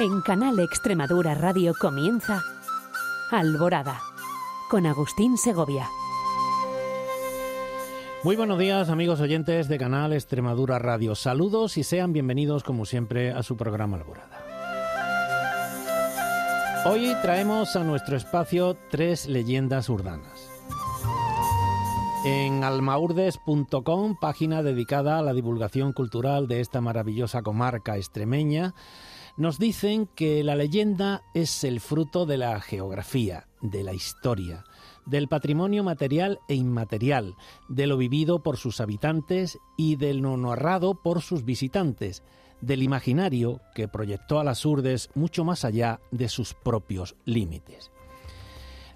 En Canal Extremadura Radio comienza Alborada con Agustín Segovia. Muy buenos días amigos oyentes de Canal Extremadura Radio. Saludos y sean bienvenidos como siempre a su programa Alborada. Hoy traemos a nuestro espacio tres leyendas urdanas. En almaurdes.com, página dedicada a la divulgación cultural de esta maravillosa comarca extremeña, nos dicen que la leyenda es el fruto de la geografía, de la historia, del patrimonio material e inmaterial, de lo vivido por sus habitantes y del no narrado por sus visitantes, del imaginario que proyectó a las urdes mucho más allá de sus propios límites.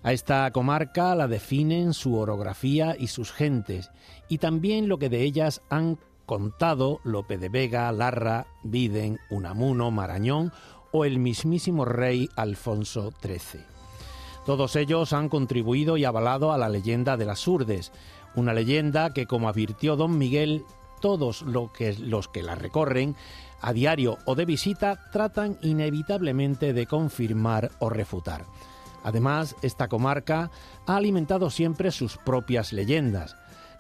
A esta comarca la definen su orografía y sus gentes, y también lo que de ellas han contado Lope de Vega, Larra, Biden, Unamuno, Marañón o el mismísimo rey Alfonso XIII. Todos ellos han contribuido y avalado a la leyenda de las Urdes, una leyenda que, como advirtió don Miguel, todos los que la recorren, a diario o de visita, tratan inevitablemente de confirmar o refutar. Además, esta comarca ha alimentado siempre sus propias leyendas,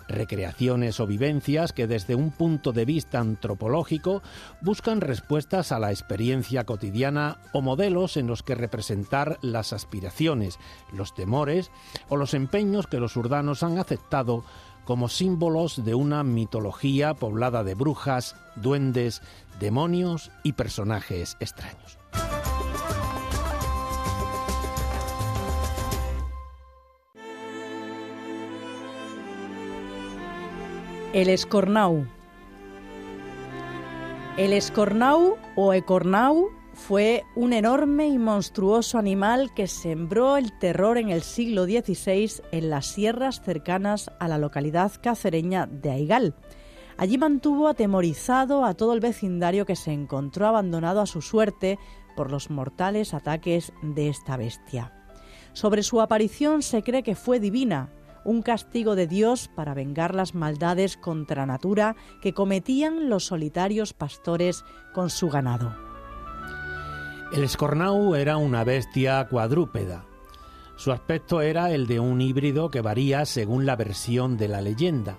recreaciones o vivencias que desde un punto de vista antropológico buscan respuestas a la experiencia cotidiana o modelos en los que representar las aspiraciones, los temores o los empeños que los urdanos han aceptado como símbolos de una mitología poblada de brujas, duendes, demonios y personajes extraños. El escornau. El escornau o ecornau fue un enorme y monstruoso animal que sembró el terror en el siglo XVI en las sierras cercanas a la localidad cacereña de Aigal. Allí mantuvo atemorizado a todo el vecindario que se encontró abandonado a su suerte por los mortales ataques de esta bestia. Sobre su aparición se cree que fue divina, un castigo de Dios para vengar las maldades contra natura que cometían los solitarios pastores con su ganado. El escornau era una bestia cuadrúpeda. Su aspecto era el de un híbrido que varía según la versión de la leyenda.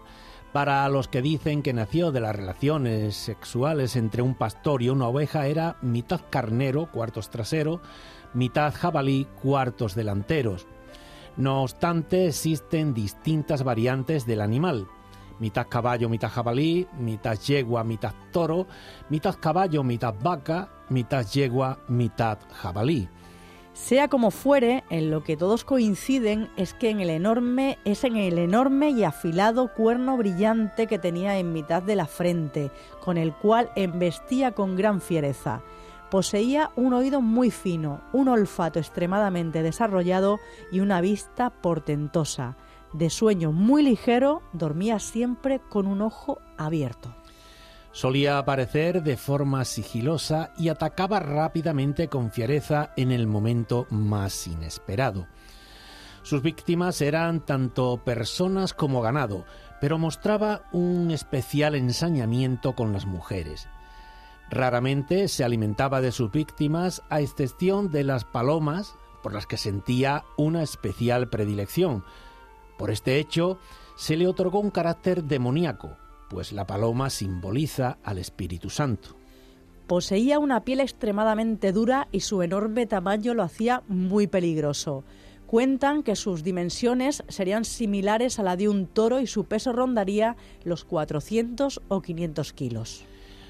Para los que dicen que nació de las relaciones sexuales entre un pastor y una oveja era mitad carnero, cuartos trasero, mitad jabalí, cuartos delanteros. No obstante, existen distintas variantes del animal. Mitad caballo, mitad jabalí, mitad yegua, mitad toro, mitad caballo, mitad vaca, mitad yegua, mitad jabalí. Sea como fuere, en lo que todos coinciden es que en el enorme es en el enorme y afilado cuerno brillante que tenía en mitad de la frente, con el cual embestía con gran fiereza. Poseía un oído muy fino, un olfato extremadamente desarrollado y una vista portentosa. De sueño muy ligero, dormía siempre con un ojo abierto. Solía aparecer de forma sigilosa y atacaba rápidamente con fiereza en el momento más inesperado. Sus víctimas eran tanto personas como ganado, pero mostraba un especial ensañamiento con las mujeres. Raramente se alimentaba de sus víctimas, a excepción de las palomas, por las que sentía una especial predilección. Por este hecho, se le otorgó un carácter demoníaco, pues la paloma simboliza al Espíritu Santo. Poseía una piel extremadamente dura y su enorme tamaño lo hacía muy peligroso. Cuentan que sus dimensiones serían similares a la de un toro y su peso rondaría los 400 o 500 kilos.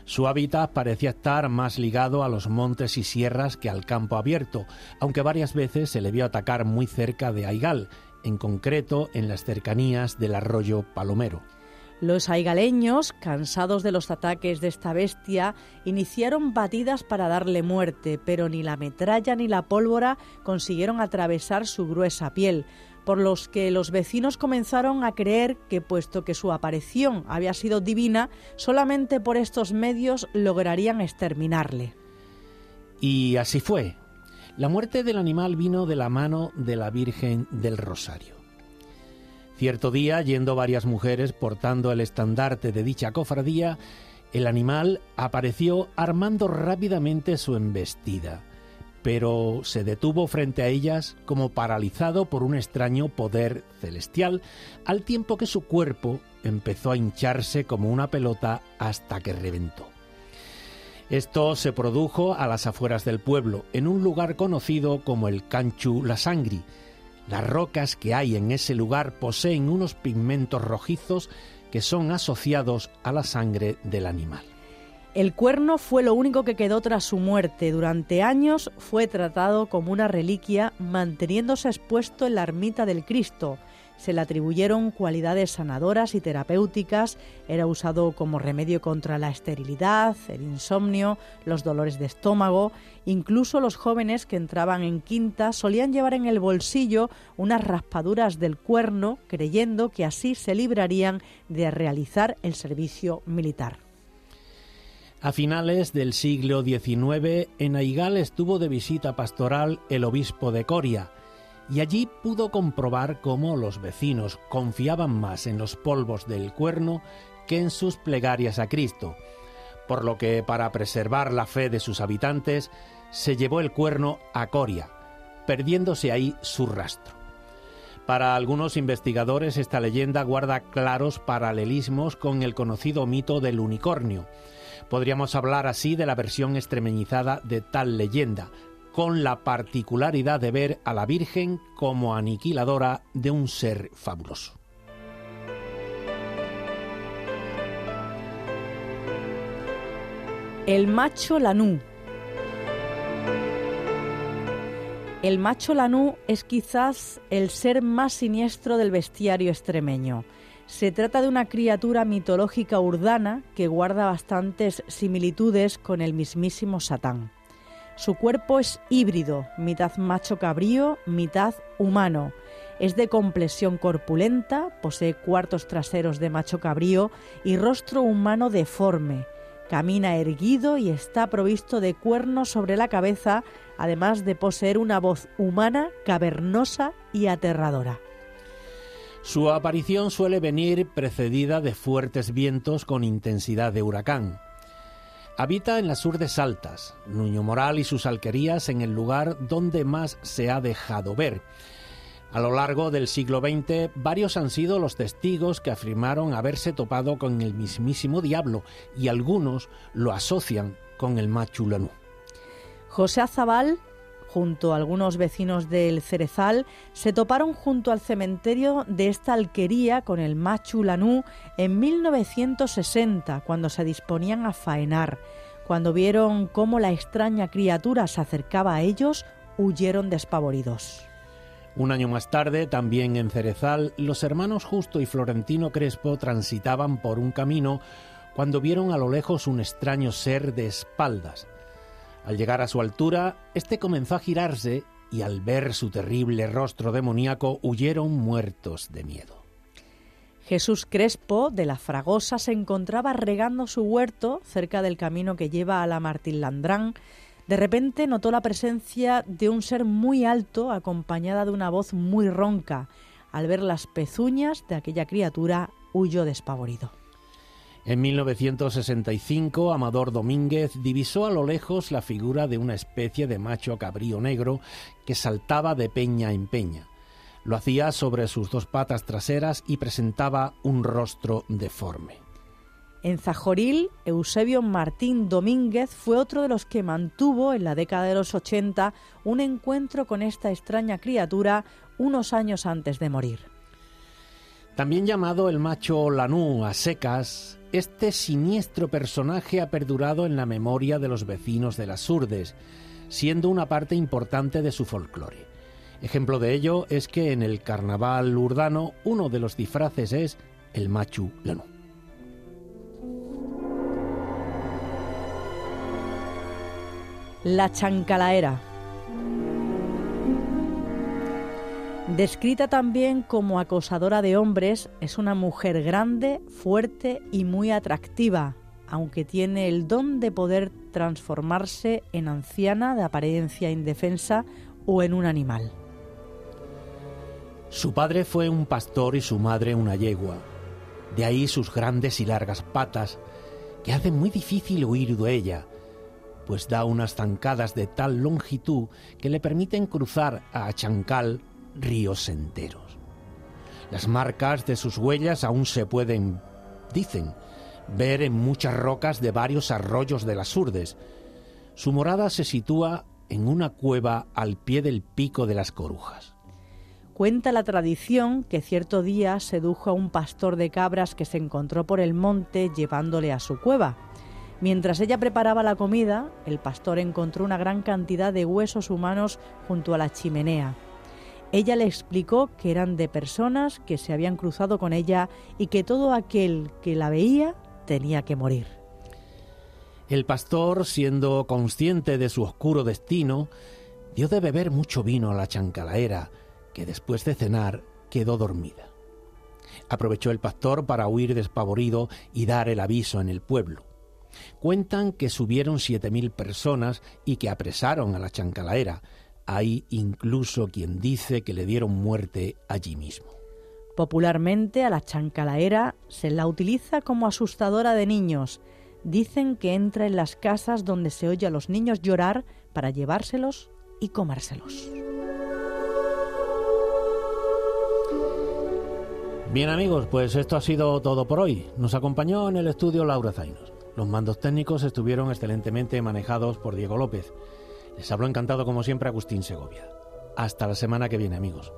Su hábitat parecía estar más ligado a los montes y sierras que al campo abierto, aunque varias veces se le vio atacar muy cerca de Aigal, en concreto en las cercanías del arroyo Palomero. Los aigaleños, cansados de los ataques de esta bestia, iniciaron batidas para darle muerte, pero ni la metralla ni la pólvora consiguieron atravesar su gruesa piel, por los que los vecinos comenzaron a creer que puesto que su aparición había sido divina, solamente por estos medios lograrían exterminarle. Y así fue. La muerte del animal vino de la mano de la Virgen del Rosario. Cierto día, yendo varias mujeres portando el estandarte de dicha cofradía, El animal apareció armando rápidamente su embestida, pero se detuvo frente a ellas como paralizado por un extraño poder celestial, al tiempo que su cuerpo empezó a hincharse como una pelota hasta que reventó. Esto se produjo a las afueras del pueblo, en un lugar conocido como el Canchu La Sangri. Las rocas que hay en ese lugar poseen unos pigmentos rojizos que son asociados a la sangre del animal. El cuerno fue lo único que quedó tras su muerte. Durante años fue tratado como una reliquia, manteniéndose expuesto en la ermita del Cristo. Se le atribuyeron cualidades sanadoras y terapéuticas, era usado como remedio contra la esterilidad, el insomnio, los dolores de estómago. Incluso los jóvenes que entraban en quinta solían llevar en el bolsillo unas raspaduras del cuerno, creyendo que así se librarían de realizar el servicio militar. A finales del siglo XIX, en Aigal estuvo de visita pastoral el obispo de Coria, y allí pudo comprobar cómo los vecinos confiaban más en los polvos del cuerno que en sus plegarias a Cristo, por lo que para preservar la fe de sus habitantes se llevó el cuerno a Coria, perdiéndose ahí su rastro. Para algunos investigadores esta leyenda guarda claros paralelismos con el conocido mito del unicornio. Podríamos hablar así de la versión extremeñizada de tal leyenda, con la particularidad de ver a la Virgen como aniquiladora de un ser fabuloso. El macho lanú. El macho lanú es quizás el ser más siniestro del bestiario extremeño. Se trata de una criatura mitológica urdana que guarda bastantes similitudes con el mismísimo Satán. Su cuerpo es híbrido, mitad macho cabrío, mitad humano. Es de complexión corpulenta, posee cuartos traseros de macho cabrío y rostro humano deforme. Camina erguido y está provisto de cuernos sobre la cabeza, además de poseer una voz humana, cavernosa y aterradora. Su aparición suele venir precedida de fuertes vientos con intensidad de huracán. Habita en las urdes altas, Nuño Moral y sus alquerías en el lugar donde más se ha dejado ver. A lo largo del siglo XX, varios han sido los testigos que afirmaron haberse topado con el mismísimo diablo y algunos lo asocian con el Machulanú. José Azabal junto a algunos vecinos del Cerezal, se toparon junto al cementerio de esta alquería con el Machu Lanú en 1960, cuando se disponían a faenar. Cuando vieron cómo la extraña criatura se acercaba a ellos, huyeron despavoridos. Un año más tarde, también en Cerezal, los hermanos Justo y Florentino Crespo transitaban por un camino cuando vieron a lo lejos un extraño ser de espaldas. Al llegar a su altura, este comenzó a girarse y al ver su terrible rostro demoníaco huyeron muertos de miedo. Jesús Crespo de la Fragosa se encontraba regando su huerto cerca del camino que lleva a la Martín Landrán. De repente notó la presencia de un ser muy alto acompañada de una voz muy ronca. Al ver las pezuñas de aquella criatura huyó despavorido. En 1965, Amador Domínguez divisó a lo lejos la figura de una especie de macho cabrío negro que saltaba de peña en peña. Lo hacía sobre sus dos patas traseras y presentaba un rostro deforme. En Zajoril, Eusebio Martín Domínguez fue otro de los que mantuvo en la década de los 80 un encuentro con esta extraña criatura unos años antes de morir. También llamado el macho lanú a secas, este siniestro personaje ha perdurado en la memoria de los vecinos de las Urdes, siendo una parte importante de su folclore. Ejemplo de ello es que en el carnaval urdano uno de los disfraces es el machu lanú. La chancalaera. Descrita también como acosadora de hombres, es una mujer grande, fuerte y muy atractiva, aunque tiene el don de poder transformarse en anciana de apariencia indefensa o en un animal. Su padre fue un pastor y su madre una yegua. De ahí sus grandes y largas patas, que hace muy difícil huir de ella, pues da unas zancadas de tal longitud que le permiten cruzar a Chancal ríos enteros. Las marcas de sus huellas aún se pueden, dicen, ver en muchas rocas de varios arroyos de las Urdes. Su morada se sitúa en una cueva al pie del pico de las Corujas. Cuenta la tradición que cierto día sedujo a un pastor de cabras que se encontró por el monte llevándole a su cueva. Mientras ella preparaba la comida, el pastor encontró una gran cantidad de huesos humanos junto a la chimenea. Ella le explicó que eran de personas que se habían cruzado con ella y que todo aquel que la veía tenía que morir. El pastor, siendo consciente de su oscuro destino, dio de beber mucho vino a la chancalaera, que después de cenar quedó dormida. Aprovechó el pastor para huir despavorido y dar el aviso en el pueblo. Cuentan que subieron siete mil personas y que apresaron a la chancalaera. Hay incluso quien dice que le dieron muerte allí mismo. Popularmente a la chancalaera se la utiliza como asustadora de niños. Dicen que entra en las casas donde se oye a los niños llorar para llevárselos y comérselos. Bien amigos, pues esto ha sido todo por hoy. Nos acompañó en el estudio Laura Zainos. Los mandos técnicos estuvieron excelentemente manejados por Diego López. Les habló encantado como siempre Agustín Segovia. Hasta la semana que viene amigos.